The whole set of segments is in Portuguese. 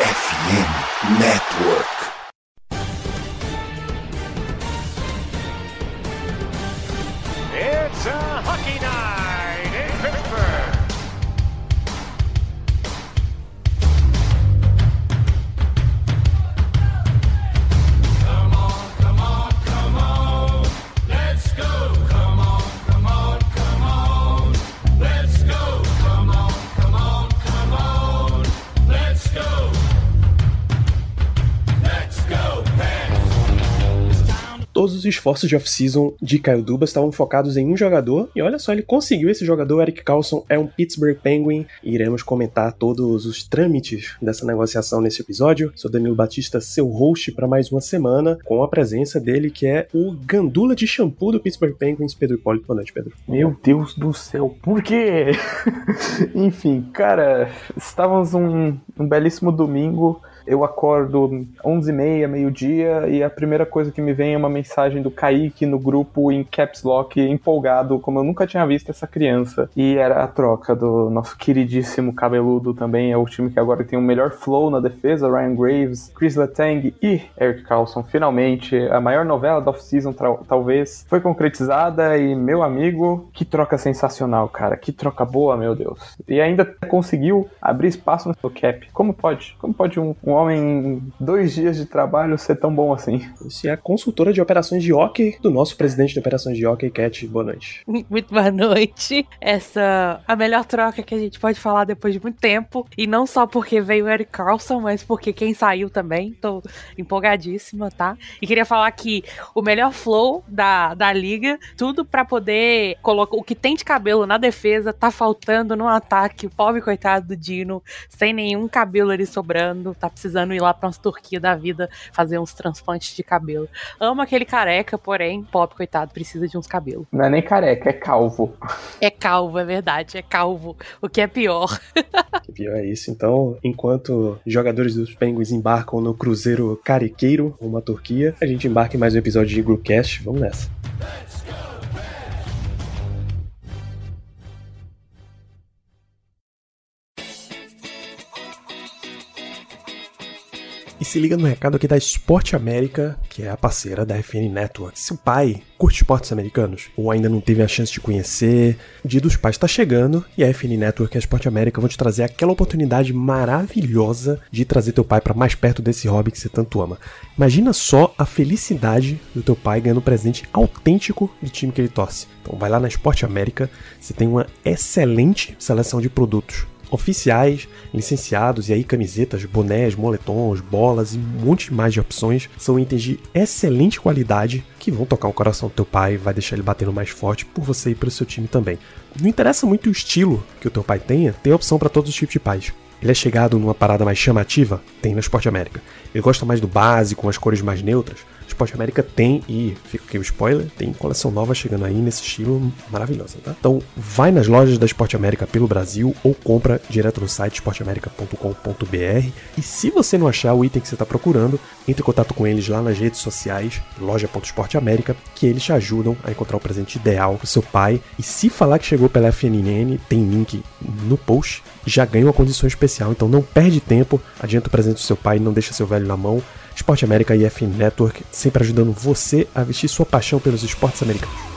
FM Network. Esforços de off-season de Kyle Dubas estavam focados em um jogador, e olha só, ele conseguiu esse jogador, Eric Carlson, é um Pittsburgh Penguin, iremos comentar todos os trâmites dessa negociação nesse episódio. Sou Danilo Batista, seu host para mais uma semana, com a presença dele, que é o gandula de shampoo do Pittsburgh Penguins, Pedro Hipólito. Boa noite, Pedro. Meu Deus do céu, por quê? Enfim, cara, estávamos um, um belíssimo domingo. Eu acordo 11h30, meio-dia, e a primeira coisa que me vem é uma mensagem do Kaique no grupo em Caps Lock, empolgado, como eu nunca tinha visto essa criança. E era a troca do nosso queridíssimo cabeludo também, é o time que agora tem o melhor flow na defesa, Ryan Graves, Chris Letang e Eric Carlson. Finalmente, a maior novela da off-season, talvez, foi concretizada e, meu amigo, que troca sensacional, cara. Que troca boa, meu Deus. E ainda conseguiu abrir espaço no seu cap. Como pode? Como pode um, um homem em dois dias de trabalho ser tão bom assim? Você é a consultora de operações de hockey do nosso presidente de operações de hockey, Cat. Boa noite. Muito boa noite. Essa a melhor troca que a gente pode falar depois de muito tempo. E não só porque veio o Eric Carlson, mas porque quem saiu também. Tô empolgadíssima, tá? E queria falar que o melhor flow da, da liga, tudo para poder colocar o que tem de cabelo na defesa, tá faltando no ataque. O pobre coitado do Dino, sem nenhum cabelo ali sobrando, tá precisando ir lá pra umas Turquia da vida fazer uns transplantes de cabelo. Amo aquele careca, porém, pobre coitado, precisa de uns cabelos. Não é nem careca, é calvo. É calvo, é verdade, é calvo. O que é pior. Que pior é isso. Então, enquanto jogadores dos Penguins embarcam no cruzeiro carequeiro, rumo à Turquia, a gente embarca em mais um episódio de Groupcast. Vamos nessa. E se liga no recado aqui da Esporte América, que é a parceira da FN Network. Se o pai curte esportes americanos ou ainda não teve a chance de conhecer, o Dia dos Pais está chegando e a FN Network e a Esporte América vão te trazer aquela oportunidade maravilhosa de trazer teu pai para mais perto desse hobby que você tanto ama. Imagina só a felicidade do teu pai ganhando um presente autêntico do time que ele torce. Então vai lá na Esporte América, você tem uma excelente seleção de produtos oficiais, licenciados, e aí camisetas, bonés, moletons, bolas e um monte mais de opções. São itens de excelente qualidade que vão tocar o coração do teu pai, vai deixar ele batendo mais forte por você e pelo seu time também. Não interessa muito o estilo que o teu pai tenha, tem opção para todos os tipos de pais. Ele é chegado numa parada mais chamativa? Tem na Esporte América. Ele gosta mais do básico, com as cores mais neutras? Esporte América tem, e fica aqui o spoiler, tem coleção nova chegando aí nesse estilo maravilhosa, tá? Então vai nas lojas da Esporte América pelo Brasil ou compra direto no site esporteamerica.com.br e se você não achar o item que você está procurando, entre em contato com eles lá nas redes sociais, loja.esporteamerica, que eles te ajudam a encontrar o presente ideal pro seu pai. E se falar que chegou pela FNN, tem link no post, já ganha uma condição especial, então não perde tempo, adianta o presente do seu pai, não deixa seu velho na mão, Esporte América e FM Network, sempre ajudando você a vestir sua paixão pelos esportes americanos.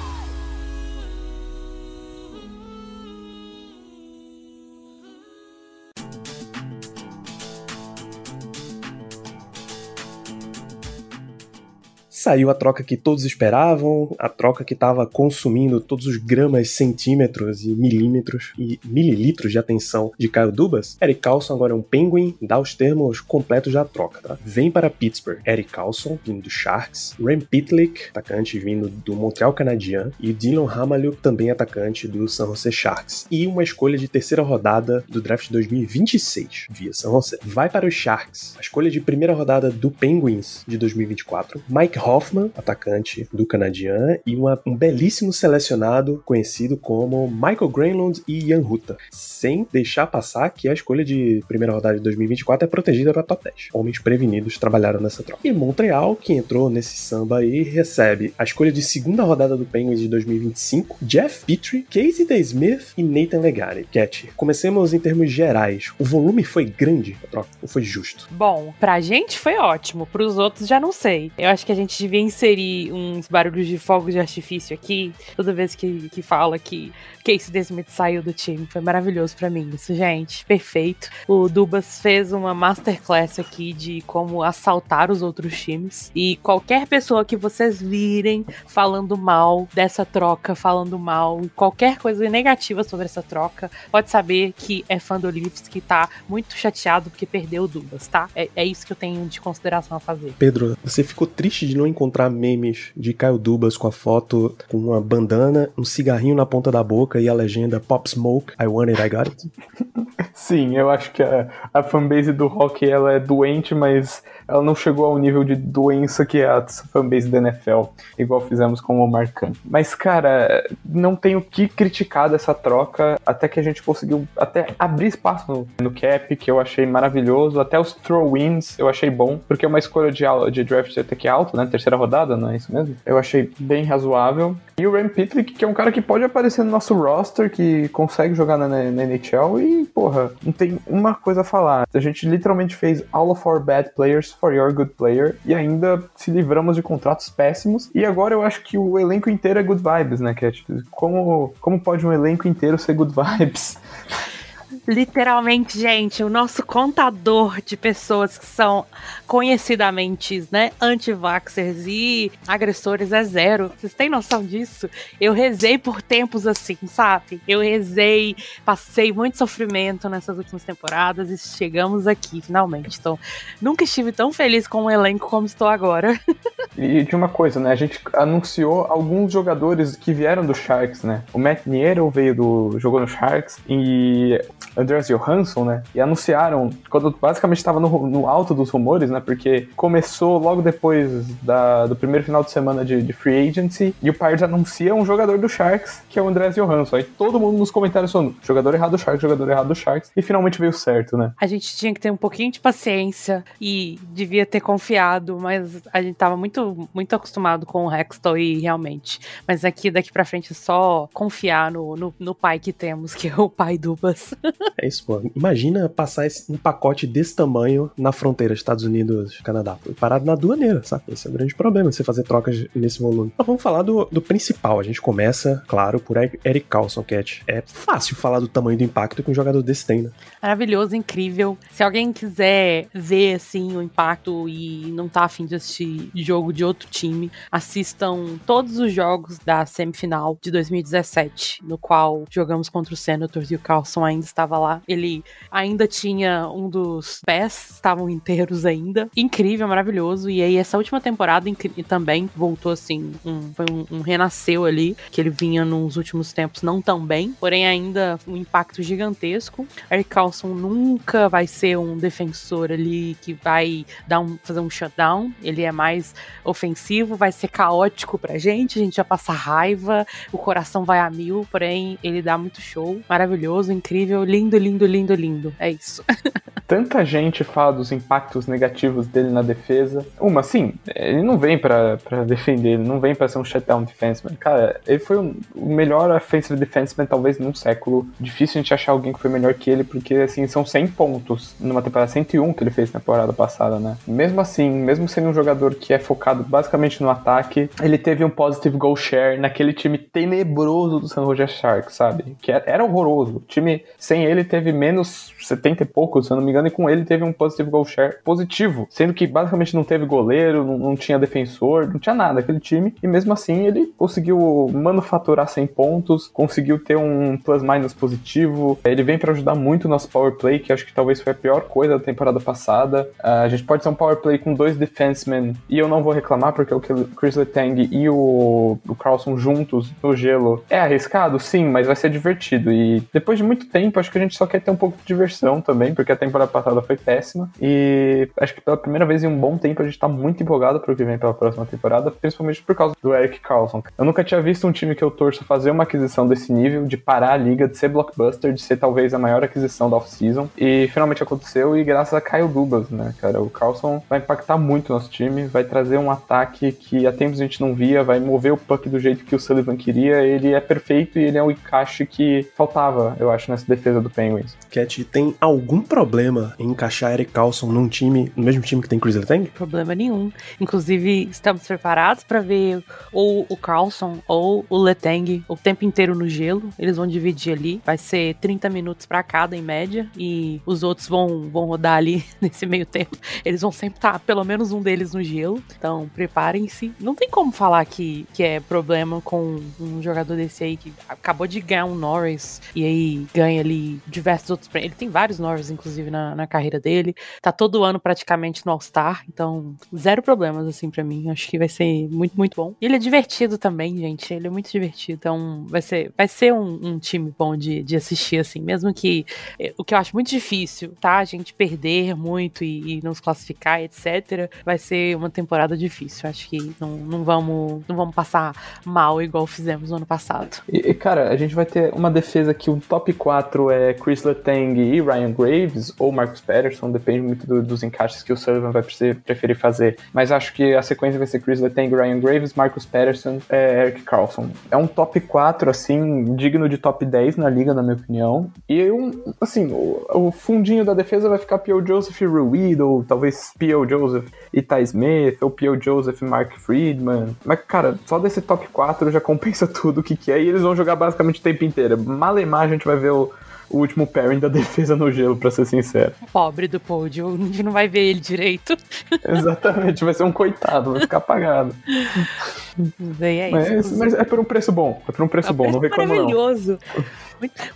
Saiu a troca que todos esperavam, a troca que estava consumindo todos os gramas, centímetros e milímetros e mililitros de atenção de Kyle Dubas. Eric Carlson agora é um Penguin, dá os termos completos da troca, tá? Vem para Pittsburgh Eric Carlson, vindo do Sharks, Rem Pitlick, atacante vindo do Montreal Canadien, e Dylan Hamaliuk, também atacante do San Jose Sharks. E uma escolha de terceira rodada do draft 2026, via San Jose. Vai para os Sharks, a escolha de primeira rodada do Penguins de 2024, Mike Hall Hoffman, atacante do Canadian, e uma, um belíssimo selecionado conhecido como Michael Granlund e Ian Ruta, sem deixar passar que a escolha de primeira rodada de 2024 é protegida para top 10. Homens prevenidos trabalharam nessa troca. E Montreal, que entrou nesse samba aí, recebe a escolha de segunda rodada do Penguins de 2025, Jeff Petrie, Casey Day Smith e Nathan Legare. Cat, comecemos em termos gerais. O volume foi grande a troca ou foi justo? Bom, pra gente foi ótimo, pros outros já não sei. Eu acho que a gente devia inserir uns barulhos de fogos de artifício aqui, toda vez que, que fala que Casey Smith saiu do time. Foi maravilhoso para mim isso, gente. Perfeito. O Dubas fez uma masterclass aqui de como assaltar os outros times. E qualquer pessoa que vocês virem falando mal dessa troca, falando mal, qualquer coisa negativa sobre essa troca, pode saber que é fã do Leafs que tá muito chateado porque perdeu o Dubas, tá? É, é isso que eu tenho de consideração a fazer. Pedro, você ficou triste de não encontrar memes de Caio Dubas com a foto com uma bandana, um cigarrinho na ponta da boca e a legenda Pop Smoke, I want it, I got it? Sim, eu acho que a, a fanbase do rock ela é doente, mas ela não chegou ao nível de doença que é a fanbase da NFL, igual fizemos com o Marcan. Mas, cara, não tenho que criticar dessa troca, até que a gente conseguiu até abrir espaço no, no cap, que eu achei maravilhoso, até os throw-ins eu achei bom, porque é uma escolha de, de draft até que alto, né? Terceira rodada, não é isso mesmo? Eu achei bem razoável. E o Ryan Pitlick, que é um cara que pode aparecer no nosso roster, que consegue jogar na, na NHL e, porra, não tem uma coisa a falar. A gente literalmente fez all of our bad players for your good player e ainda se livramos de contratos péssimos. E agora eu acho que o elenco inteiro é good vibes, né, Cat? Como, como pode um elenco inteiro ser good vibes? Literalmente, gente, o nosso contador de pessoas que são conhecidamente, né, anti-vaxxers e agressores é zero. Vocês têm noção disso? Eu rezei por tempos assim, sabe? Eu rezei, passei muito sofrimento nessas últimas temporadas e chegamos aqui, finalmente. Então, nunca estive tão feliz com o elenco como estou agora. e de uma coisa, né? A gente anunciou alguns jogadores que vieram do Sharks, né? O Matt Niero veio do. jogou no Sharks e Andreas Johansson, né? E anunciaram, quando basicamente estava no, no, alto dos rumores, né? Porque começou logo depois da, do primeiro final de semana de, de Free Agency e o Pirates anuncia um jogador do Sharks, que é o Andreas Johansson. Aí todo mundo nos comentários falando, jogador errado do Sharks, jogador errado do Sharks. E finalmente veio certo, né? A gente tinha que ter um pouquinho de paciência e devia ter confiado, mas a gente tava muito, muito acostumado com o Hextall e realmente. Mas aqui, daqui pra frente, é só confiar no, no, no pai que temos, que é o pai Dubas. É isso, pô. Imagina passar esse, um pacote desse tamanho na fronteira Estados Unidos-Canadá. Parado na aduaneira, sabe? Esse é o grande problema, você fazer trocas nesse volume. Mas vamos falar do, do principal. A gente começa, claro, por Eric Carlson, Cat. É fácil falar do tamanho do impacto que um jogador desse tem, né? Maravilhoso, incrível. Se alguém quiser ver, assim, o impacto e não tá afim de assistir jogo de outro time, assistam todos os jogos da semifinal de 2017, no qual jogamos contra o Senators e o Carlson ainda estava estava lá, ele ainda tinha um dos pés, estavam inteiros ainda. Incrível, maravilhoso. E aí, essa última temporada também voltou assim, um, foi um, um, renasceu ali, que ele vinha nos últimos tempos não tão bem, porém ainda um impacto gigantesco. Eric Carlson nunca vai ser um defensor ali que vai dar um, fazer um shutdown, ele é mais ofensivo, vai ser caótico pra gente, a gente vai passar raiva, o coração vai a mil, porém ele dá muito show, maravilhoso, incrível, lindo, lindo, lindo, lindo. É isso. Tanta gente fala dos impactos negativos dele na defesa. Uma, sim, ele não vem para defender, ele não vem para ser um shutdown defenseman. Cara, ele foi o melhor offensive defenseman talvez num século. Difícil a gente achar alguém que foi melhor que ele, porque assim, são 100 pontos numa temporada 101 que ele fez na temporada passada, né? Mesmo assim, mesmo sendo um jogador que é focado basicamente no ataque, ele teve um positive goal share naquele time tenebroso do San Jose Sharks, sabe? Que era horroroso. Time ele teve menos 70 e pouco, se eu não me engano, e com ele teve um positive goal share positivo, sendo que basicamente não teve goleiro, não, não tinha defensor, não tinha nada aquele time, e mesmo assim ele conseguiu manufaturar 100 pontos, conseguiu ter um plus-minus positivo, ele vem para ajudar muito o nosso power play, que acho que talvez foi a pior coisa da temporada passada. Uh, a gente pode ser um power play com dois defensemen, e eu não vou reclamar, porque o Chris Letang e o, o Carlson juntos no gelo é arriscado, sim, mas vai ser divertido, e depois de muito tempo, acho que a gente só quer ter um pouco de diversão também, porque a temporada passada foi péssima. E acho que pela primeira vez em um bom tempo a gente tá muito empolgado pro que vem pela próxima temporada, principalmente por causa do Eric Carlson. Eu nunca tinha visto um time que eu torço fazer uma aquisição desse nível, de parar a liga, de ser blockbuster, de ser talvez a maior aquisição da off-season. E finalmente aconteceu, e graças a Kyle Dubas, né, cara? O Carlson vai impactar muito o nosso time, vai trazer um ataque que há tempos a gente não via, vai mover o puck do jeito que o Sullivan queria. Ele é perfeito e ele é o encaixe que faltava, eu acho, nessa defesa do Penguins. Cat, tem algum problema em encaixar Eric Carlson num time, no mesmo time que tem Chris Letang? Problema nenhum. Inclusive, estamos preparados para ver ou o Carlson ou o Letang o tempo inteiro no gelo. Eles vão dividir ali. Vai ser 30 minutos para cada, em média. E os outros vão, vão rodar ali nesse meio tempo. Eles vão sempre estar, pelo menos um deles no gelo. Então, preparem-se. Não tem como falar que, que é problema com um jogador desse aí que acabou de ganhar um Norris e aí ganha ali diversos outros prêmios. Ele tem vários Norris, inclusive, na, na carreira dele. Tá todo ano praticamente no All-Star. Então, zero problemas, assim, para mim. Acho que vai ser muito, muito bom. E ele é divertido também, gente. Ele é muito divertido. Então, vai ser, vai ser um, um time bom de, de assistir, assim. Mesmo que. eh, O que eu acho muito difícil, tá? A gente perder muito e, e não se classificar, etc. Vai ser uma temporada difícil. Acho que não, não, vamos, não vamos passar mal igual fizemos no ano passado. E, cara, a gente vai ter uma defesa que o top 4 é Chris Letang e Ryan Graves, ou Marcus Patterson, depende muito do- dos encaixes que o Sullivan vai prefer- preferir fazer. Mas acho que a sequência vai ser Chris Letang, Ryan Graves, Marcus Patterson, é, Eric Carlson. É um top 4, assim, digno de top 10 na liga, na minha opinião. E, um, assim, o, o fundinho da defesa vai ficar P.O. Joseph e Ruiz, ou talvez P.O. Joseph e Ty Smith, ou P.O. Joseph e Mark Friedman. Mas, cara, só desse top 4 já compensa tudo o que, que é. E eles vão jogar basicamente o tempo inteiro. Malemar a gente vai ver o, o último pairing da defesa no gelo, pra ser sincero. Pobre do pódio, a gente não vai ver ele direito. Exatamente, vai ser um coitado, vai ficar apagado. E é isso. Mas, mas é por um preço bom, é por um preço É um bom, não preço reclamo não. maravilhoso. Muito-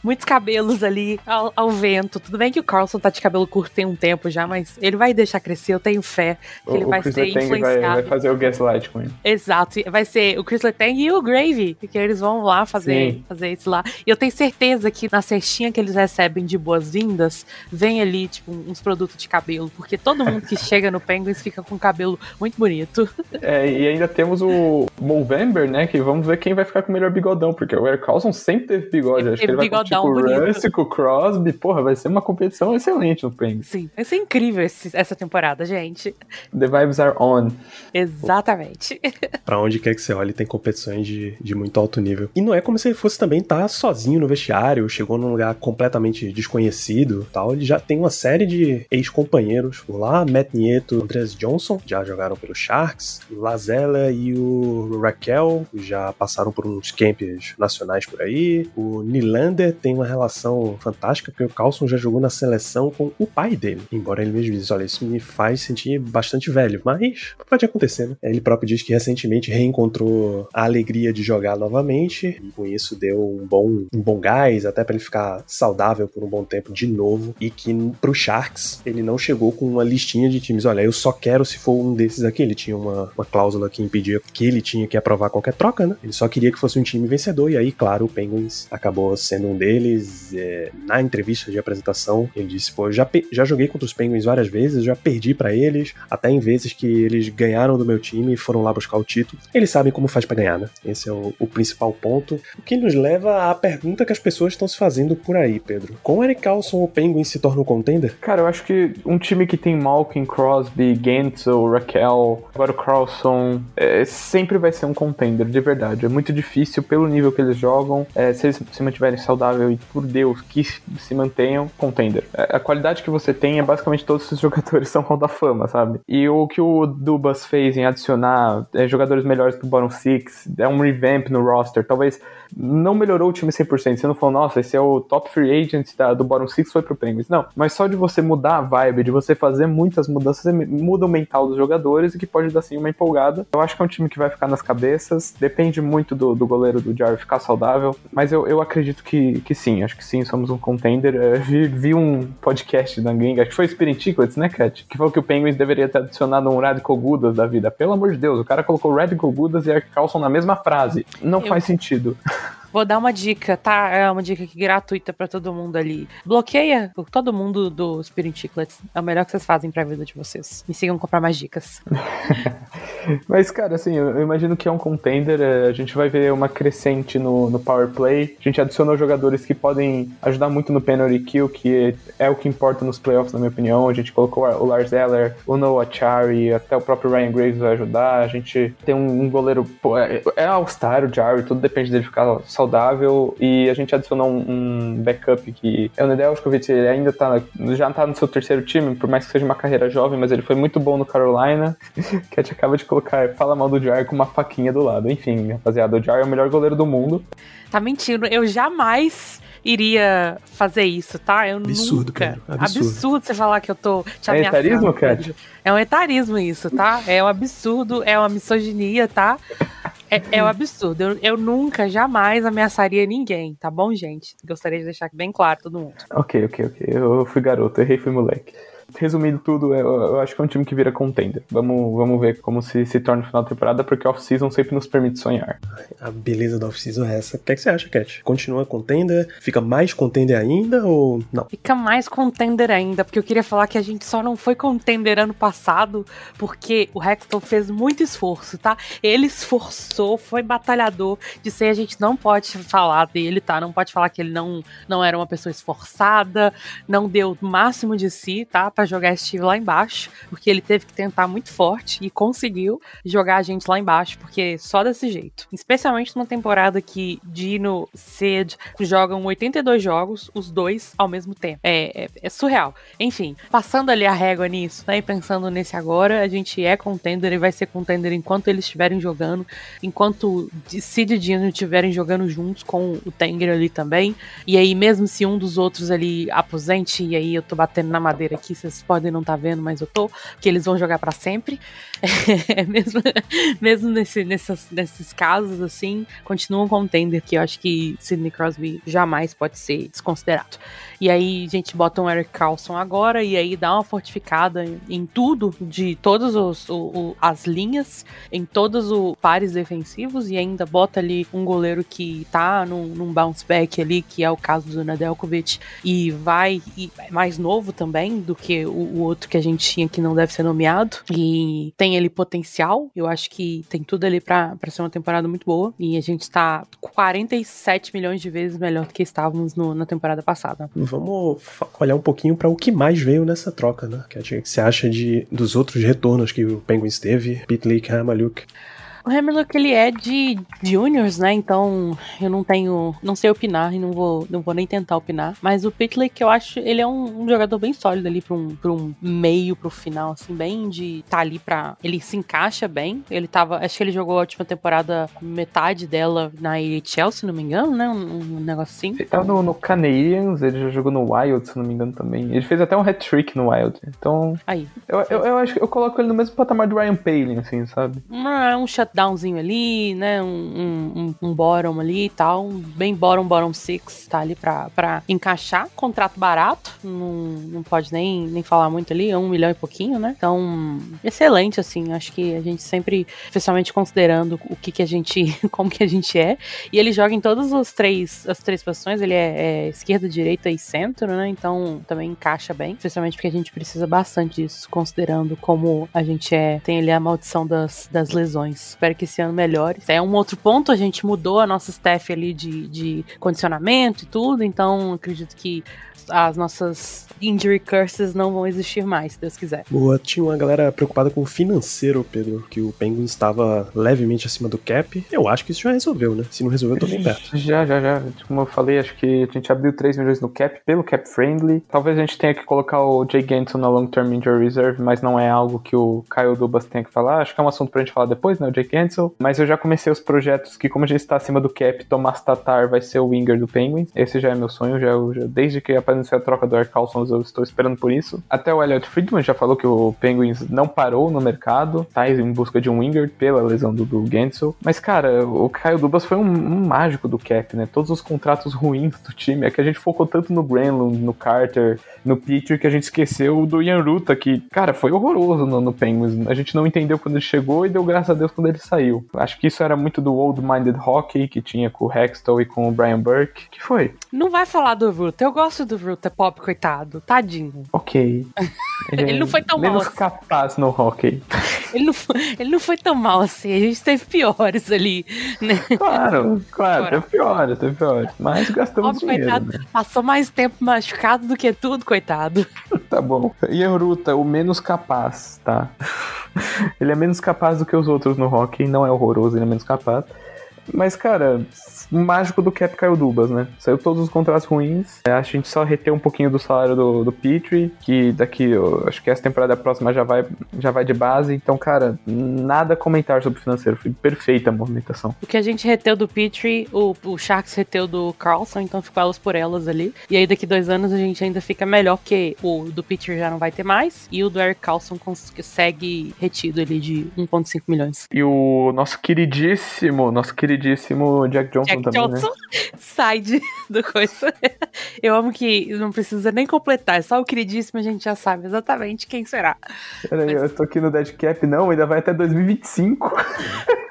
muitos cabelos ali ao, ao vento. Tudo bem que o Carlson tá de cabelo curto tem um tempo já, mas ele vai deixar crescer, eu tenho fé que ele O, vai o Chris ser Letang vai, influenciado. vai fazer o gaslight com ele. Exato, vai ser o Chris Letang e o Gravy, que eles vão lá fazer, Sim. fazer isso lá. E eu tenho certeza que na cestinha que eles recebem de boas-vindas, vem ali, tipo, uns produtos de cabelo, porque todo mundo que chega no Penguins fica com cabelo muito bonito. É, e ainda temos o Movember, né? Que vamos ver quem vai ficar com o melhor bigodão, porque o Eric Carlson sempre teve bigode. Sempre Acho que ele competir com bigodão o bonito. Russ, com o Crosby. Porra, vai ser uma competição excelente no Penguins. Sim, vai ser incrível esse- essa temporada, gente. The vibes are on. Exatamente. Pra onde quer que você olhe, tem competições de, de muito alto nível. E não é como se ele fosse também estar sozinho no vestiário, chegou num lugar completamente desconhecido tal. Ele já tem uma série de ex-companheiros por lá. Matt Nieto, Andreas Johnson, já jogaram pelo Sharks. Lazella e o Raquel já passaram por uns camps nacionais por aí. O Nylander tem uma relação fantástica, porque o Carlson já jogou na seleção com o pai dele. Embora ele mesmo diz, olha, isso me faz sentir bastante velho. Mas pode acontecer, né? Ele próprio diz que recentemente reencontrou a alegria de jogar novamente. E com isso deu um bom, um bom gás, até pra ele ficar saudável por um bom tempo de novo. E que pro Sharks ele não chegou com uma listinha de times. Olha, eu só quero se for um desses aqui. Ele tinha uma, uma cláusula que impedia que ele tinha que aprovar qualquer troca, né? Ele só queria que fosse um time vencedor. E aí, claro, o Penguins acabou sendo um deles. É, na entrevista de apresentação, ele disse: pô, já, já joguei contra os Penguins várias vezes, já perdi pra eles, até em vezes que eles ganharam do meu time e foram lá buscar o título. Eles sabem como faz pra ganhar, né? Esse é o, o principal ponto. O que nos leva à pergunta que as pessoas estão se fazendo por aí, Pedro. Com Eric Carlson, o Penguins se torna um contender? Cara, eu acho que um time que tem Malkin, Crosby, Gensel, Raquel, agora o Carlson, é, sempre vai ser um contender, de verdade. É muito difícil pelo nível que eles jogam. é, se eles se mantiverem saudável e, por Deus, que se mantenham, contender. É, a qualidade que você tem é basicamente todos esses jogadores são Hall da Fama, sabe? E o que o Dubas fez em adicionar é, jogadores melhores pro Bottom Six, é um revamp no roster, talvez não melhorou o time 100%. Você não falou, nossa, esse é o top free agent da, do bottom six foi pro Penguins. Não, mas só de você mudar a vibe, de você fazer muitas mudanças, muda o mental dos jogadores e que pode dar sim uma empolgada. Eu acho que é um time que vai ficar nas cabeças. Depende muito do, do goleiro do Jarry ficar saudável, mas eu, eu acredito que, que sim, acho que sim, somos um contender. É, vi, vi um podcast da gringa, acho que foi o Spirit Chiclets, né, Cat? Que falou que o Penguins deveria ter adicionado um Radical Gudas da vida. Pelo amor de Deus, o cara colocou Radical Gudas e Eric Carlson na mesma frase. Não Eu- faz sentido. Vou dar uma dica, tá? É uma dica aqui gratuita pra todo mundo ali. Bloqueia todo mundo do Spirit Chiclets. É o melhor que vocês fazem pra vida de vocês. Me sigam comprar mais dicas. Mas, cara, assim, eu imagino que é um contender. é, A gente vai ver uma crescente no, no power play. A gente adicionou jogadores que podem ajudar muito no penalty kill, que é o que importa nos playoffs, na minha opinião. A gente colocou o Lars Eller, o Noah Chari, até o próprio Ryan Graves vai ajudar. A gente tem um, um goleiro. Pô, é, é All-Star, o Jari, tudo depende dele ficar saudável. E a gente adicionou um, um backup que é o Nedeljkovic, ele ainda tá, já tá no seu terceiro time, por mais que seja uma carreira jovem, mas ele foi muito bom no Carolina. que a gente acaba de colocar, fala mal do Jar com uma faquinha do lado. Enfim, rapaziada, o Jar é o melhor goleiro do mundo. Tá mentindo. Eu jamais iria fazer isso, tá? Eu Absurdo, nunca. cara, absurdo. você falar que eu tô te É ameaçando. etarismo, Kat? É um etarismo isso, tá? É um absurdo, é uma misoginia, tá? É, é um absurdo. Eu, eu nunca, jamais ameaçaria ninguém, tá bom, gente? Gostaria de deixar bem claro todo mundo. Ok, ok, ok. Eu fui garoto, errei, fui moleque. Resumindo tudo, eu, eu acho que é um time que vira contender. Vamos, vamos ver como se, se torna no final da temporada, porque off-season sempre nos permite sonhar. A beleza da off-season é essa. O que, é que você acha, Cat? Continua contender? Fica mais contender ainda ou não? Fica mais contender ainda, porque eu queria falar que a gente só não foi contender ano passado, porque o Hexton fez muito esforço, tá? Ele esforçou, foi batalhador. De ser, a gente não pode falar dele, tá? Não pode falar que ele não, não era uma pessoa esforçada, não deu o máximo de si, tá? Pra jogar esse time lá embaixo, porque ele teve que tentar muito forte e conseguiu jogar a gente lá embaixo, porque só desse jeito. Especialmente numa temporada que Dino Sid jogam 82 jogos, os dois ao mesmo tempo. É, é, é surreal. Enfim, passando ali a régua nisso, né? E pensando nesse agora, a gente é contender e vai ser contender enquanto eles estiverem jogando, enquanto Sid e Dino estiverem jogando juntos com o Tenger ali também. E aí, mesmo se um dos outros ali aposente, e aí eu tô batendo na madeira aqui, vocês podem não estar tá vendo, mas eu tô, que eles vão jogar para sempre. É, mesmo mesmo nesse, nessas, nesses casos, assim, continuam contender, que eu acho que Sidney Crosby jamais pode ser desconsiderado. E aí a gente bota um Eric Carlson agora, e aí dá uma fortificada em, em tudo, de todas as linhas, em todos os pares defensivos, e ainda bota ali um goleiro que tá num, num bounce back ali, que é o caso do Nadelkovic, e vai e é mais novo também do que o, o outro que a gente tinha que não deve ser nomeado. E tem ele potencial. Eu acho que tem tudo ali pra ser uma temporada muito boa. E a gente tá 47 milhões de vezes melhor do que estávamos no- na temporada passada. Vamos olhar um pouquinho para o que mais veio nessa troca, né? Cat, O que você acha de, dos outros retornos que o Penguins teve? Pete Lee, Hamaluk. O Hammerlock, ele é de juniors, né? Então eu não tenho. Não sei opinar e não vou, não vou nem tentar opinar. Mas o Pitley, que eu acho, ele é um, um jogador bem sólido ali pra um, pra um meio, pro final, assim, bem de tá ali pra. Ele se encaixa bem. Ele tava. Acho que ele jogou a última temporada, metade dela na AHL, se não me engano, né? Um, um negócio assim. Ele tava no, no Canadiens, ele já jogou no Wild, se não me engano também. Ele fez até um hat-trick no Wild. Então, Aí. eu, eu, eu acho que eu coloco ele no mesmo patamar do Ryan Palin, assim, sabe? Um, um shutdownzinho ali, né? Um, um, um, bottom ali e tal. Bem bottom, bottom six. Tá ali pra, pra encaixar. Contrato barato. Não, não pode nem, nem falar muito ali. É um milhão e pouquinho, né? Então, excelente, assim. Acho que a gente sempre, especialmente considerando o que, que a gente. como que a gente é. E ele joga em todas as três, as três posições. Ele é, é esquerda, direita e centro, né? Então também encaixa bem. Especialmente porque a gente precisa bastante disso, considerando como a gente é. Tem ali a maldição das, das lesões. Espero que esse ano melhore. É um outro ponto, a gente mudou a nossa staff ali de, de condicionamento e tudo. Então acredito que as nossas injury curses não vão existir mais, se Deus quiser. Boa, tinha uma galera preocupada com o financeiro, Pedro, que o Penguins estava levemente acima do cap. Eu acho que isso já resolveu, né? Se não resolveu, eu tô bem perto. Já, já, já. Como eu falei, acho que a gente abriu 3 milhões no cap, pelo cap friendly. Talvez a gente tenha que colocar o Jay Ganson na long term injury reserve, mas não é algo que o Kyle Dubas tenha que falar. Acho que é um assunto pra gente falar depois, né? O Jay Ganson. Mas eu já comecei os projetos que, como a gente está acima do cap, Thomas Tatar vai ser o winger do Penguins. Esse já é meu sonho, já, já desde que apareceu a troca do Eric Carlson, eu estou esperando por isso. Até o Elliot Friedman já falou que o Penguins não parou no mercado, tá em busca de um winger pela lesão do, do Gensel. Mas, cara, o Kyle Dubas foi um, um mágico do cap, né? Todos os contratos ruins do time, é que a gente focou tanto no Granlund, no Carter, no Peter, que a gente esqueceu do Ian Ruta, que, cara, foi horroroso no, no Penguins. A gente não entendeu quando ele chegou e deu graças a Deus quando ele saiu. Acho que isso era muito do Old Minded Hockey que tinha com o Hextall e com o Brian Burke. que foi? Não vai falar do Ruta. Eu gosto do Ruta Pop, coitado. Tadinho. Ok. Ele não foi tão mal menos assim. capaz no hockey. Ele não, foi, ele não foi tão mal assim. A gente teve piores ali. Né? Claro, claro, Bora. teve piores, teve piores. Mas gastamos Pop, dinheiro, coitado. né? Passou mais tempo machucado do que tudo, coitado. Tá bom. E o Ruta, o menos capaz, tá? ele é menos capaz do que os outros no hockey, não é horroroso, ele é menos capaz. Mas, cara, o mágico do cap caiu Dubas, né? Saiu todos os contratos ruins. É, acho que a gente só reteu um pouquinho do salário do, do Petrie, que daqui, eu acho que essa temporada próxima já vai, já vai de base. Então, cara, nada a comentar sobre o financeiro. Foi perfeita a movimentação. O que a gente reteu do Petrie, o, o Sharks reteu do Carlson, então ficou elas por elas ali. E aí daqui dois anos a gente ainda fica melhor, porque o do Petrie já não vai ter mais, e o do Eric Carlson consegue retido ali de 1,5 milhões. E o nosso queridíssimo, nosso queridíssimo Jack Johnson Jack também, né? Johnson sai de, do coisa. Eu amo que não precisa nem completar, é só o queridíssimo a gente já sabe exatamente quem será. Peraí, eu tô aqui no Dead Cap, não, ainda vai até 2025.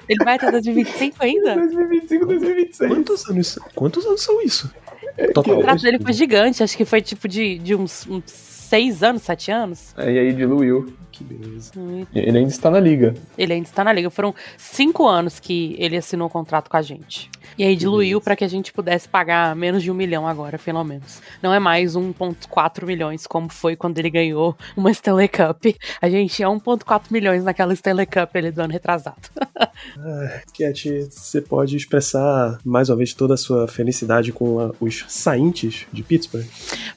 Ele vai até 2025 ainda? 2025, 2026. Quantos anos, quantos anos são isso? O Total. contrato dele foi gigante, acho que foi tipo de, de uns, uns seis anos, sete anos. É, E aí diluiu. Que beleza. Ele ainda está na liga. Ele ainda está na liga. Foram cinco anos que ele assinou o contrato com a gente. E aí diluiu para que a gente pudesse pagar menos de um milhão agora, pelo menos. Não é mais 1,4 milhões, como foi quando ele ganhou uma Stanley Cup. A gente é 1,4 milhões naquela Stanley Cup ele do ano retrasado. Cat, você pode expressar mais uma vez toda a sua felicidade com a- os saintes de Pittsburgh?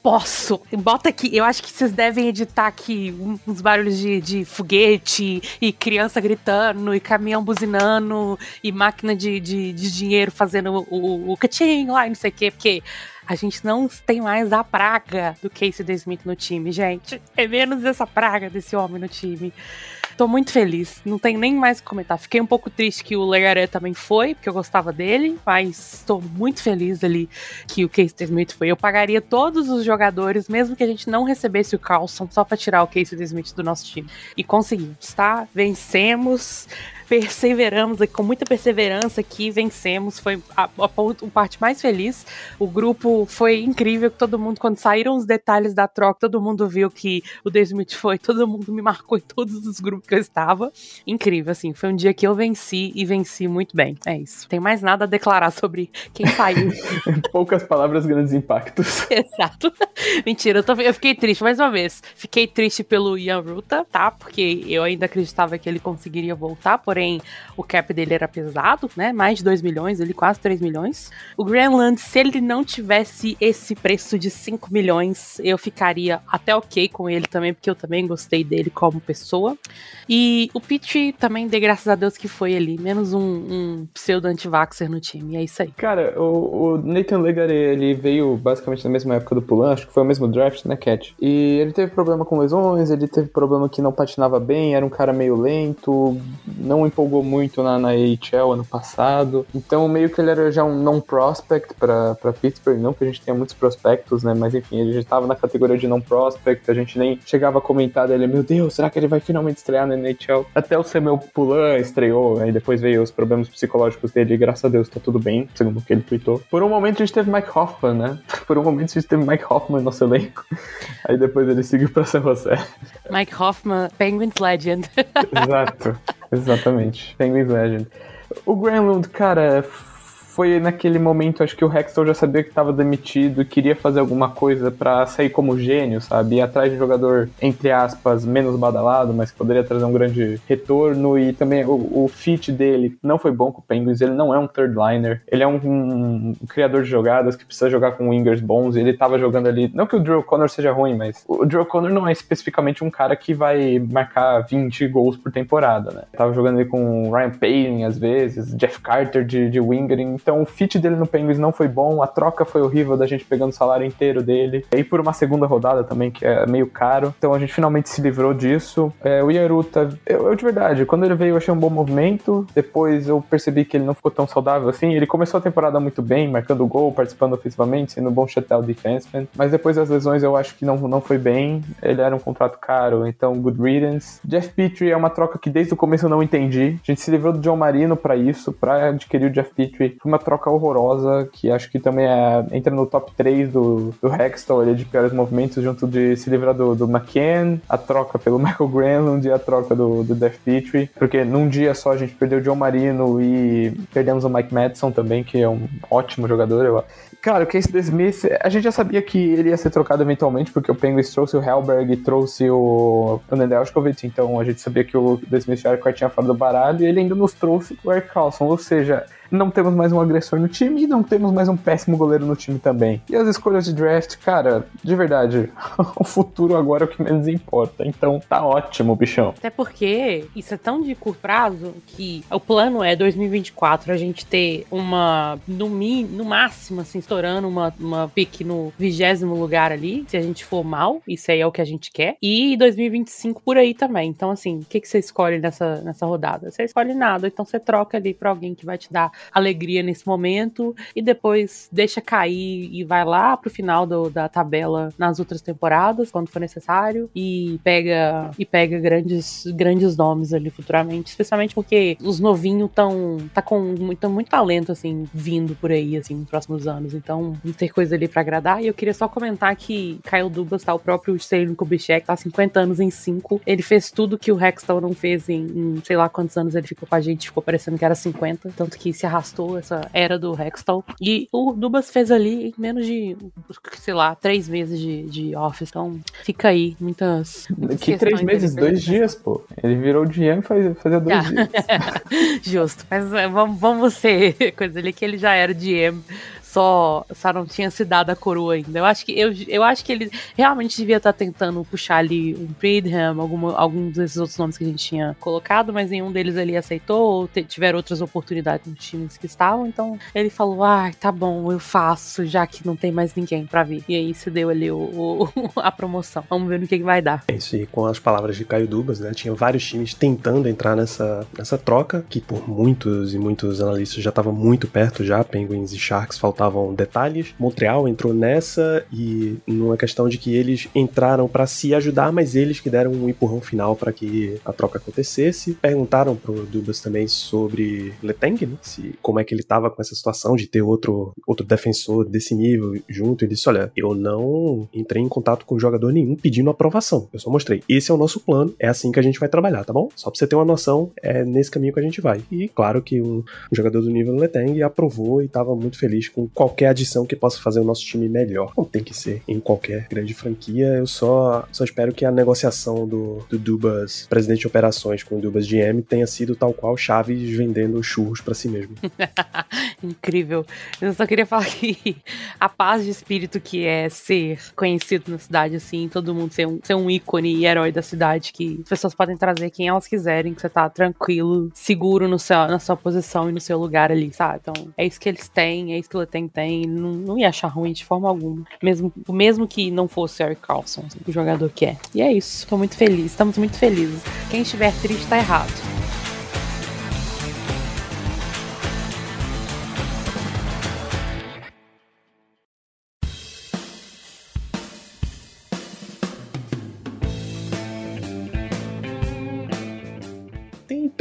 Posso? Bota aqui. Eu acho que vocês devem editar aqui um- uns barulhos de, de foguete e criança gritando e caminhão buzinando e máquina de, de, de dinheiro fazendo o, o, lá e não sei o quê, porque a gente não tem mais a praga do Casey D. Smith no time, gente. É menos essa praga desse homem no time. Tô muito feliz, não tem nem mais o que comentar. Fiquei um pouco triste que o Legaré também foi, porque eu gostava dele, mas tô muito feliz ali que o Casey Smith foi. Eu pagaria todos os jogadores, mesmo que a gente não recebesse o Carlson, só pra tirar o Casey Smith do nosso time. E conseguimos, tá? Vencemos, perseveramos com muita perseverança aqui, vencemos. Foi a, a, a parte mais feliz. O grupo foi incrível, todo mundo, quando saíram os detalhes da troca, todo mundo viu que o The Smith foi, todo mundo me marcou em todos os grupos que eu estava. Incrível, assim, foi um dia que eu venci e venci muito bem. É isso. Tem mais nada a declarar sobre quem saiu. Poucas palavras, grandes impactos. Exato. Mentira, eu, tô- eu fiquei triste mais uma vez. Fiquei triste pelo Ian Ruta, tá? Porque eu ainda acreditava que ele conseguiria voltar, porém o cap dele era pesado, né? Mais de 2 milhões, ele quase 3 milhões. O Greenland, se ele não tivesse esse preço de 5 milhões, eu ficaria até ok com ele também, porque eu também gostei dele como pessoa. E o Pitch também dei graças a Deus que foi ali, menos um, um pseudo anti-vaxxer no time, é isso aí. Cara, o, o Nathan Legare, ele veio basicamente na mesma época do Pulan, acho que foi o mesmo draft, né, Cat? E ele teve problema com lesões, ele teve problema que não patinava bem, era um cara meio lento, não empolgou muito na, na AHL ano passado. Então, meio que ele era já um non-prospect pra Pittsburgh, não que a gente tenha muitos prospectos, né, mas enfim, ele já tava na categoria de non-prospect, a gente nem chegava a comentar dele, meu Deus, será que ele vai finalmente estrear na NHL? Até o Samuel Pulan estreou, aí depois veio os problemas psicológicos dele, e graças a Deus tá tudo bem, segundo o que ele tweetou. Por um momento a gente teve Mike Hoffman, né? Por um momento a gente teve Mike Hoffman no nosso elenco. Aí depois ele seguiu pra San José. Mike Hoffman, Penguins Legend. Exato. Exatamente. Penguins Legend. O Granlund, cara, foi naquele momento, acho que o Hextall já sabia que estava demitido e queria fazer alguma coisa pra sair como gênio, sabe? Ir atrás de um jogador, entre aspas, menos badalado, mas que poderia trazer um grande retorno. E também o, o fit dele não foi bom com o Penguins, ele não é um third liner, ele é um, um- um criador de jogadas que precisa jogar com wingers bons. Ele tava jogando ali, não que o Drew Connor seja ruim, mas o Drew Connor não é especificamente um cara que vai marcar 20 gols por temporada, né? Tava jogando ali com Ryan Payne às vezes, Jeff Carter de, de winger, Então o fit dele no Penguins não foi bom, a troca foi horrível da gente pegando o salário inteiro dele. E por uma segunda rodada também, que é meio caro. Então a gente finalmente se livrou disso. É, o Yaruta, eu, eu, de verdade, quando ele veio eu achei um bom movimento. Depois eu percebi que ele não ficou tão saudável assim. Ele começou a temporada muito bem, marcando gol, participando ofensivamente, sendo um bom shutdown defenseman. Mas depois das lesões eu acho que não, não foi bem. Ele era um contrato caro, então good riddance. Jeff Petrie é uma troca que desde o começo eu não entendi. A gente se livrou do John Marino para isso, para adquirir o Jeff Petrie. Foi uma troca horrorosa, que acho que também é, entra no top 3 do, do Hextall, ali, de piores movimentos, junto de se livrar do, do McCann, a troca pelo Michael Granlund e a troca do, do Jeff Petrie. Porque num dia só a gente perdeu o John Marino e perdemos o Mike Madison também, que é um ótimo jogador, eu Cara, o Case Smith, a gente já sabia que ele ia ser trocado eventualmente, porque o Penguins trouxe o Helberg e trouxe o, Nedeljkovic, então a gente sabia que o The Smith o tinha fora do baralho, e ele ainda nos trouxe o Eric Carlson, ou seja, não temos mais um agressor no time e não temos mais um péssimo goleiro no time também. E as escolhas de draft, cara, de verdade, o futuro agora é o que menos importa. Então tá ótimo, bichão. Até porque isso é tão de curto prazo que o plano é 2024 a gente ter uma, no, mi, no máximo, assim, estourando uma, uma pique no vigésimo lugar ali, se a gente for mal, isso aí é o que a gente quer. E 2025 por aí também. Então, assim, o que, que você escolhe nessa, nessa rodada? Você escolhe nada, então você troca ali pra alguém que vai te dar alegria nesse momento e depois deixa cair e vai lá pro final do, da tabela nas outras temporadas, quando for necessário, e pega e pega grandes, grandes nomes ali futuramente, especialmente porque os novinhos estão tá com muito, muito talento assim vindo por aí assim nos próximos anos, então ter coisa ali para agradar. E eu queria só comentar que Kyle Dubas tá o próprio Sterling Kubitschek, tá 50 anos em 5. Ele fez tudo que o Hextall não fez em, em sei lá quantos anos ele ficou com a gente, ficou parecendo que era 50, tanto que se arrastou essa era do Hextall. E o Dubas fez ali em menos de, sei lá, três meses de, de office. Então fica aí muitas. que três meses? Dois dias, pô. Ele virou GM faz, fazia dois ah. dias. Justo. Mas é, vamos, vamos ser coisa ali que ele já era GM só, não tinha se dado a coroa ainda. Eu acho que, eu, eu acho que ele realmente devia estar tentando puxar ali um Freedham, alguma, algum desses outros nomes que a gente tinha colocado, mas nenhum deles ali aceitou, ou tiveram outras oportunidades nos times que estavam. Então ele falou: ah, tá bom, eu faço, já que não tem mais ninguém para vir. E aí se deu ali o, o, a promoção. Vamos ver no que, que vai dar. É isso, e com as palavras de Caio Dubas, né? Tinha vários times tentando entrar nessa, nessa troca, que por muitos e muitos analistas já estava muito perto já, Penguins e Sharks faltavam faltavam detalhes. Montreal entrou nessa e numa questão de que eles entraram para se ajudar, mas eles que deram um empurrão final para que a troca acontecesse. Perguntaram pro Dubas também sobre Letang, né? Se, como é que ele tava com essa situação de ter outro, outro defensor desse nível junto. Ele disse: Olha, eu não entrei em contato com jogador nenhum pedindo aprovação. Eu só mostrei. Esse é o nosso plano, é assim que a gente vai trabalhar, tá bom? Só pra você ter uma noção, é nesse caminho que a gente vai. E claro que um, um jogador do nível Letang aprovou e tava muito feliz com qualquer adição que possa fazer o nosso time melhor. Não tem que ser em qualquer grande franquia. Eu só, só espero que a negociação do, do Dubas, presidente de operações, com o Dubas GM, tenha sido tal qual Chaves vendendo churros para si mesmo. Incrível. Eu só queria falar que a paz de espírito que é ser conhecido na cidade, assim, todo mundo ser um, ser um ícone e herói da cidade, que as pessoas podem trazer quem elas quiserem, que você tá tranquilo, seguro no seu, na sua posição e no seu lugar ali, sabe? Então, é isso que eles têm, é isso que ele tem tem, tem, não, não ia achar ruim de forma alguma. Mesmo, mesmo que não fosse Eric Carlson, o jogador que é. E é isso, tô muito feliz, estamos muito felizes. Quem estiver triste tá errado.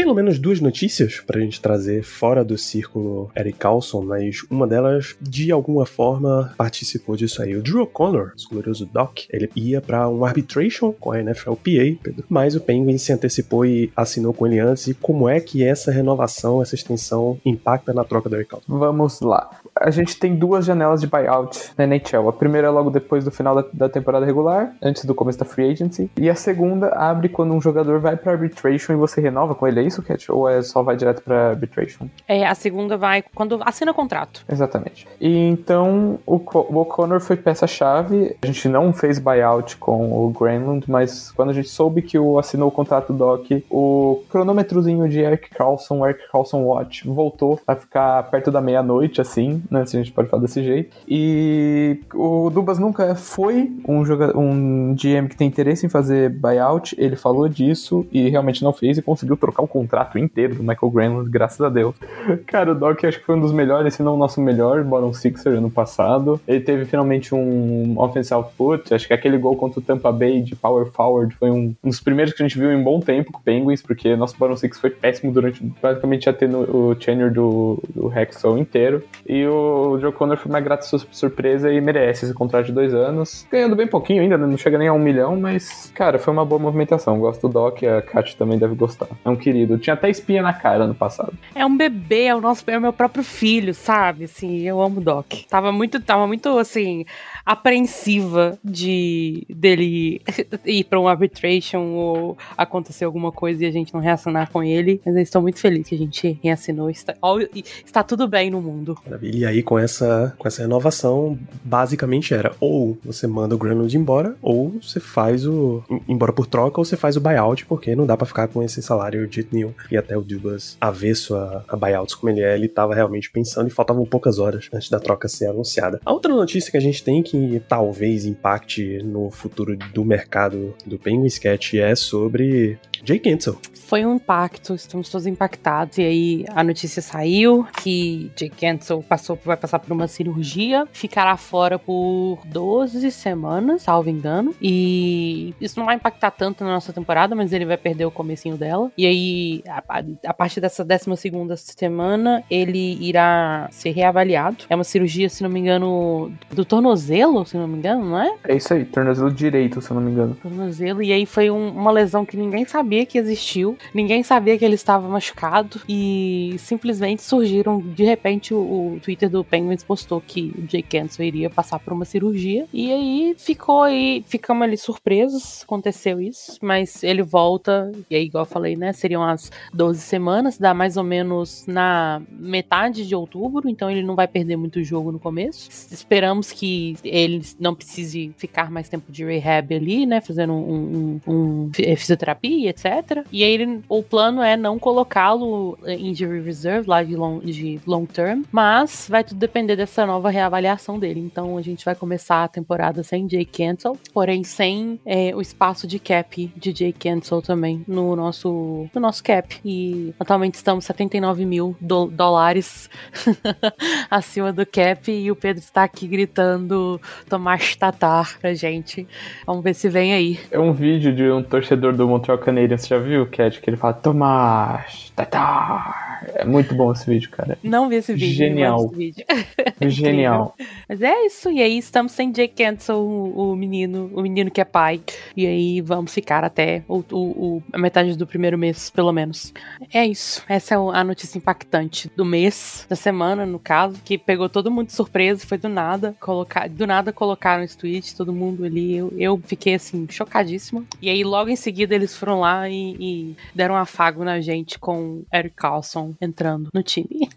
Pelo menos duas notícias pra gente trazer fora do círculo Eric Carlson, mas uma delas, de alguma forma, participou disso aí. O Drew O'Connor, o glorioso Doc, ele ia para um arbitration com a NFLPA, Pedro, mas o Penguin se antecipou e assinou com ele antes. E como é que essa renovação, essa extensão impacta na troca do Eric Carlson? Vamos lá. a gente tem duas janelas de buyout na NHL. A primeira é logo depois do final da, da temporada regular, antes do começo da free agency. E a segunda abre quando um jogador vai pra arbitration e você renova com ele. É isso, Cat? Ou é só vai direto pra arbitration? É, a segunda vai quando assina o contrato. Exatamente. E então o, Co- o O'Connor foi peça-chave. A gente não fez buyout com o Granlund, mas quando a gente soube que o assinou o contrato Doc, o cronômetrozinho de Eric Carlson, Eric Carlson Watch, voltou a ficar perto da meia-noite, assim, né? Se a gente pode falar desse jeito. E o Dubas nunca foi um, joga um GM que tem interesse em fazer buyout. Ele falou disso e realmente não fez e conseguiu trocar o contrato inteiro do Michael Granlund, graças a Deus. Cara, o Doc acho que foi um dos melhores, se não o nosso melhor, Bottom Sixer ano passado. Ele teve finalmente um offense output, acho que aquele gol contra o Tampa Bay de power forward foi um, um dos primeiros que a gente viu em bom tempo com o Penguins, porque nosso Bottom Six foi péssimo durante praticamente tendo o tenure do, do Hexel inteiro. E o Joe Connor foi uma grata sur- surpresa e merece esse contrato de dois anos. Ganhando bem pouquinho ainda, né? não chega nem a um milhão, mas, cara, foi uma boa movimentação. Gosto do Doc, a Kat também deve gostar. É um querido. Tinha até espinha na cara ano passado. É um bebê, é o nosso, é o meu próprio filho, sabe? Assim, eu amo o Doc. Tava muito, tava muito assim, apreensiva de dele ir pra um arbitration ou acontecer alguma coisa e a gente não reacionar com ele. Mas eu estou muito feliz que a gente reassinou. Está, ó, está tudo bem no mundo. Maravilha. E aí, com essa, com essa renovação, basicamente era ou você manda o Granlund embora, ou você faz o. em- embora por troca, ou você faz o buyout, porque não dá pra ficar com esse salário de nenhum. E até o Dubas, avesso a, a buyouts como ele é, ele tava realmente pensando e faltavam poucas horas antes da troca ser anunciada. A outra notícia que a gente tem que talvez impacte no futuro do mercado do Penguins Cat é sobre Jay Cancel. Foi um impacto, estamos todos impactados. E aí a notícia saiu que Jake Cancel passou, vai passar por uma cirurgia, ficará fora por 12 semanas, salvo engano. E isso não vai impactar tanto na nossa temporada, mas ele vai perder o comecinho dela. E aí, a, a- a partir dessa 12 segunda semana, ele irá ser reavaliado. É uma cirurgia, se não me engano, do tornozelo, se não me engano, não é? É isso aí, tornozelo direito, se não me engano. tornozelo. E aí foi um- uma lesão que ninguém sabia que existiu. Ninguém sabia que ele estava machucado. E simplesmente surgiram. De repente, o, o Twitter do Penguins postou que o Jake Cancel iria passar por uma cirurgia. E aí ficou aí. Ficamos ali surpresos. Aconteceu isso. Mas ele volta. E aí, igual eu falei, né? Seriam as 12 semanas. Dá mais ou menos na metade de outubro. Então ele não vai perder muito jogo no começo. Esperamos que ele não precise ficar mais tempo de rehab ali, né? Fazendo um, um- um fi- fisioterapia, etc. E aí ele- o plano é não colocá-lo em injury reserve lá de long, de long term, mas vai tudo depender dessa nova reavaliação dele. Então a gente vai começar a temporada sem Jake Cancel, porém sem é, o espaço de cap de Jake Cancel também no nosso, no nosso cap. E atualmente estamos 79 mil do- dólares acima do cap e o Pedro está aqui gritando Tomás Tatar pra gente. Vamos ver se vem aí. É um vídeo de um torcedor do Montreal Canadiens, você já viu, Cat? Que ele fala, Tomás, Tatar. É muito bom esse vídeo, cara. Não vi esse vídeo. Genial. esse vídeo. Genial. Mas é isso, e aí estamos sem Jake Cancel, o, o menino, o menino que é pai. E aí vamos ficar até o, o- a metade do primeiro mês, pelo menos. É isso. Essa é a notícia impactante do mês, da semana, no caso, que pegou todo mundo de surpresa, foi do nada. Colocar, do nada colocaram esse tweet, todo mundo ali. Eu, eu fiquei assim, chocadíssima. E aí, logo em seguida, eles foram lá e, e deram um afago na gente com Eric Carlson entrando no time.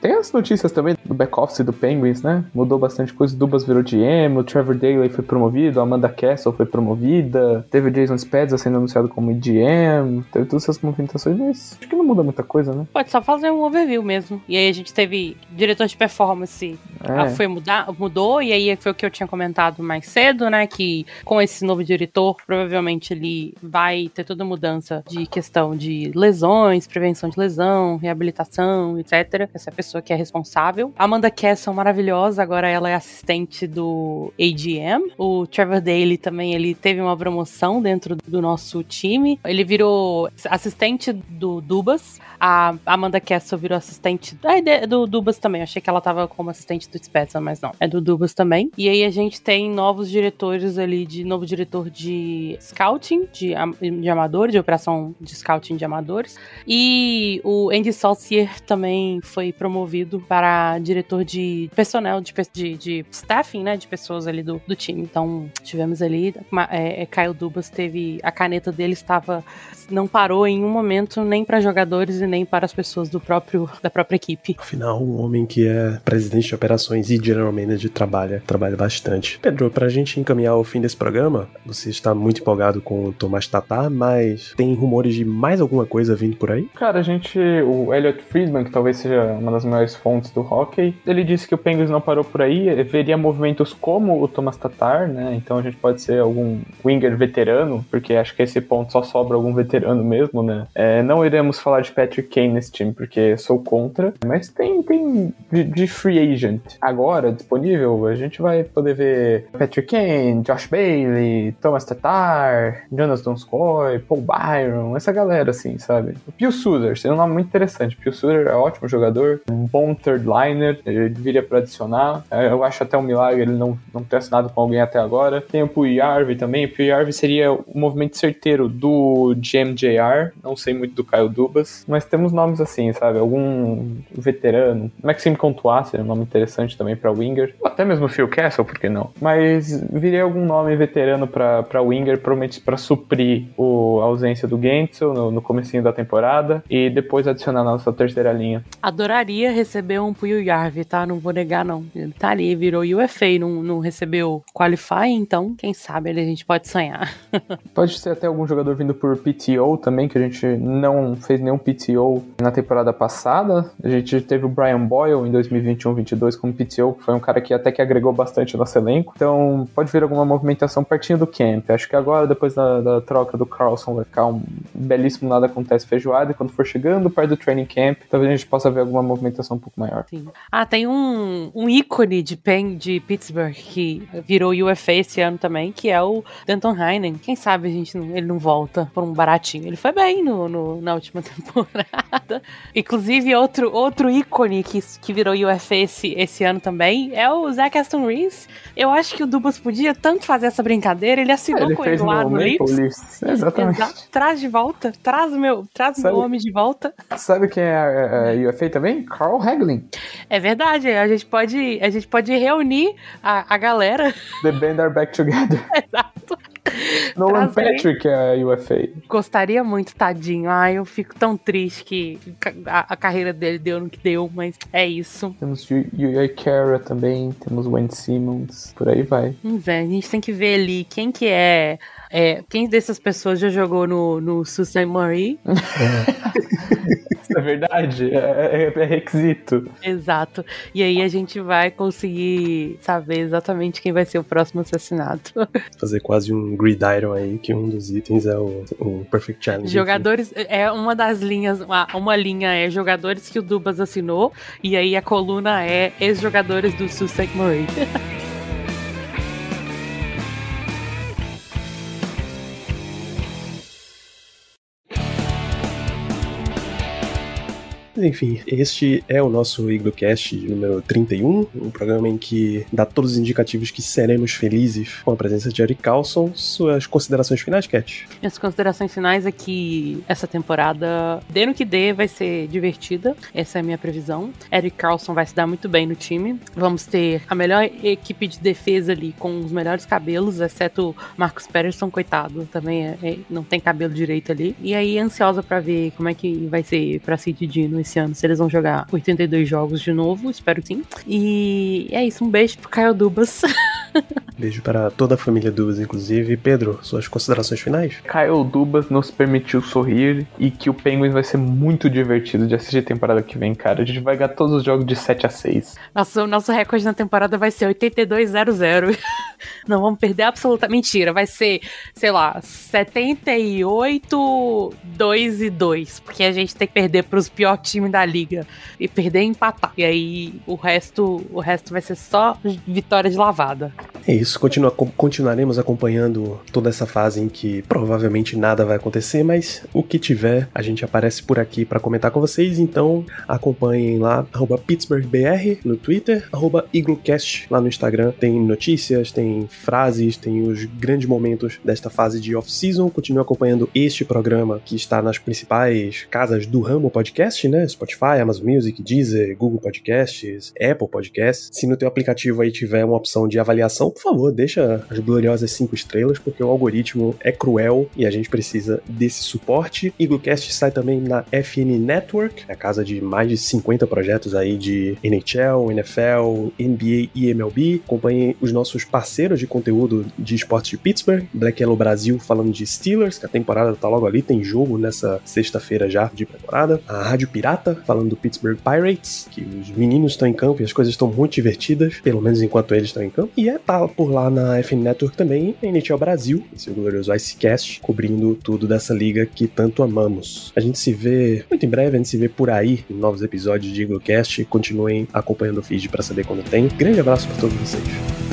Tem as notícias também do back-office do Penguins, né? Mudou bastante coisa. O Dubas virou GM, o Trevor Daley foi promovido, a Amanda Castle foi promovida, teve o Jason Spezza sendo anunciado como GM, teve todas essas movimentações, mas acho que não muda muita coisa, né? Pode só fazer um overview mesmo. E aí a gente teve diretor de performance ah, É. foi mudar, mudou, e aí foi o que eu tinha comentado mais cedo, né? Que com esse novo diretor, provavelmente ele vai ter toda mudança de questão de lesões, prevenção de lesão, reabilitação, etc. Essa pessoa que é responsável. Amanda Castle, maravilhosa, agora ela é assistente do AGM. O Trevor Daly também, ele teve uma promoção dentro do nosso time. Ele virou assistente do Dubas. A Amanda Castle virou assistente é, de- do Dubas também. Achei que ela tava como assistente do Spezza, mas não. É do Dubas também. E aí a gente tem novos diretores ali, de novo diretor de scouting, de, de amadores, de operação de scouting de amadores. E o Andy Saucier também foi promovido para diretor de personnel, de, de, de staffing, né? De pessoas ali do, do time. Então, tivemos ali. É, é, Kyle Dubas teve. A caneta dele estava. Não parou em um momento nem para jogadores e nem para as pessoas do próprio, da própria equipe. Afinal, um homem que é presidente de operações e general manager trabalha, trabalha bastante. Pedro, pra gente encaminhar o fim desse programa, você está muito empolgado com o Tomás Tatar, mas tem rumores de mais alguma coisa vindo por aí? Cara, a gente. O Elliot Friedman, que talvez seja uma das maiores fontes do ele disse que o Penguins não parou por aí, veria movimentos como o Thomas Tatar, né? Então a gente pode ser algum winger veterano, porque acho que esse ponto só sobra algum veterano mesmo, né? É, não iremos falar de Patrick Kane nesse time, porque sou contra, mas tem, tem de, de free agent agora disponível, a gente vai poder ver Patrick Kane, Josh Bailey, Thomas Tatar, Jonas Donskoy, Paul Byron, essa galera assim, sabe? O Pio Suter, seria um nome muito interessante. Pio Suter é um ótimo jogador, um bom third liner, ele viria para adicionar. É, eu acho até um milagre ele não, não ter assinado com alguém até agora. Tem o Puyarvi também. O Puyarvi seria o movimento certeiro do GMJR, não sei muito do Kyle Dubas, mas temos nomes assim, sabe? Algum veterano. Maxime Contois seria um nome interessante também para Winger. Até mesmo Phil Castle, por que não? Mas viria algum nome veterano para Winger, provavelmente para suprir o, a ausência do Gensel no, no comecinho da temporada e depois adicionar na nossa terceira linha. Adoraria receber um Puyo Yarvi, tá? Não vou negar, não. Ele tá ali, virou UFA, não, não recebeu Qualify, então quem sabe a gente pode sonhar. pode ser até algum jogador vindo por PTO também, que a gente não fez nenhum PTO na temporada passada. A gente teve o Brian Boyle em 2021-22 como PTO, que foi um cara que até que agregou bastante no nosso elenco. Então pode vir alguma movimentação partindo do camp. Acho que agora, depois da, da troca do Carlson, vai ficar um belíssimo nada acontece feijoada. E quando for chegando perto do training camp, talvez a gente possa ver alguma movimentação um pouco maior. Sim. Ah, tem um, um ícone de Pen de Pittsburgh que virou UFA esse ano também, que é o Denton Heinen. Quem sabe a gente não, ele não volta por um baratinho. Ele foi bem no, no na última temporada. Inclusive, outro, outro ícone que, que virou UFA esse, esse ano também é o Zach Aston Reese. Eu acho que o Dubas podia tanto fazer essa brincadeira, ele assinou ele com ele lá no Leafs. Exatamente. Exato. Traz de volta, traz o meu, traz sabe, meu homem de volta. Sabe quem é a, a UFA também? Carl Hagelin. É verdade, a gente pode, a gente pode reunir a, a galera. The band are back together. Exato. Nolan Patrick é a UFA. Gostaria muito, tadinho. Ai, eu fico tão triste que a, a carreira dele deu no que deu, mas é isso. Temos Yui Kara também, temos Wayne Simmons, por aí vai. Vamos ver, a gente tem que ver ali quem que é é, quem dessas pessoas já jogou no, no Susan Marie? Isso é verdade, é, é, é, requisito. Exato. E aí a gente vai conseguir saber exatamente quem vai ser o próximo assassinato. Fazer quase um gridiron aí, que um dos itens é o, o Perfect Challenge. Jogadores, enfim. é uma das linhas, uma, uma linha é jogadores que o Dubas assinou, e aí a coluna é ex-jogadores do Sussex Enfim, este é o nosso IgloCast número 31, um programa em que dá todos os indicativos que seremos felizes com a presença de Eric Carlson. Suas considerações finais, Cat? Minhas considerações finais é que essa temporada, dê no que dê, vai ser divertida. Essa é a minha previsão. Eric Carlson vai se dar muito bem no time. Vamos ter a melhor equipe de defesa ali, com os melhores cabelos, exceto Marcos Patterson, coitado, também é, é, não tem cabelo direito ali. E aí, ansiosa para ver como é que vai ser pra City Dino esse ano, se eles vão jogar 82 jogos de novo, espero que sim. E é isso, um beijo pro Caio Dubas. Beijo para toda a família Dubas, inclusive. Pedro, suas considerações finais? Kyle Dubas nos permitiu sorrir e que o Penguins vai ser muito divertido de assistir a temporada que vem, cara. A gente vai ganhar todos os jogos de 7 a 6. Nossa, o nosso recorde na temporada vai ser 82-0-0. Não vamos perder absoluta mentira. Vai ser, sei lá, 78 2 e 2, porque a gente tem que perder para os piores times da liga e perder e empatar. E aí o resto, o resto vai ser só vitória de lavada. É isso isso, continua, continuaremos acompanhando toda essa fase em que provavelmente nada vai acontecer, mas o que tiver, a gente aparece por aqui para comentar com vocês, então acompanhem lá, PittsburghBR no Twitter, IgloCast lá no Instagram, tem notícias, tem frases, tem os grandes momentos desta fase de off-season, continue acompanhando este programa que está nas principais casas do ramo podcast, né, Spotify, Amazon Music, Deezer, Google Podcasts, Apple Podcasts, se no teu aplicativo aí tiver uma opção de avaliação, por favor, deixa as gloriosas cinco estrelas, porque o algoritmo é cruel e a gente precisa desse suporte. Iglocast sai também na FN Network, a casa de mais de 50 projetos aí de NHL, NFL, NBA e MLB. Acompanhem os nossos parceiros de conteúdo de esportes de Pittsburgh, Black Yellow Brasil falando de Steelers, que a temporada tá logo ali, tem jogo nessa sexta-feira já de temporada. A Rádio Pirata falando do Pittsburgh Pirates, que os meninos estão em campo e as coisas estão muito divertidas, pelo menos enquanto eles estão em campo. E é tá por lá na FN Network também, a NHL Brasil, esse glorioso Icecast, cobrindo tudo dessa liga que tanto amamos. A gente se vê muito em breve, a gente se vê por aí em novos episódios de Eaglecast. Continuem acompanhando o feed para saber quando tem. Grande abraço para todos vocês.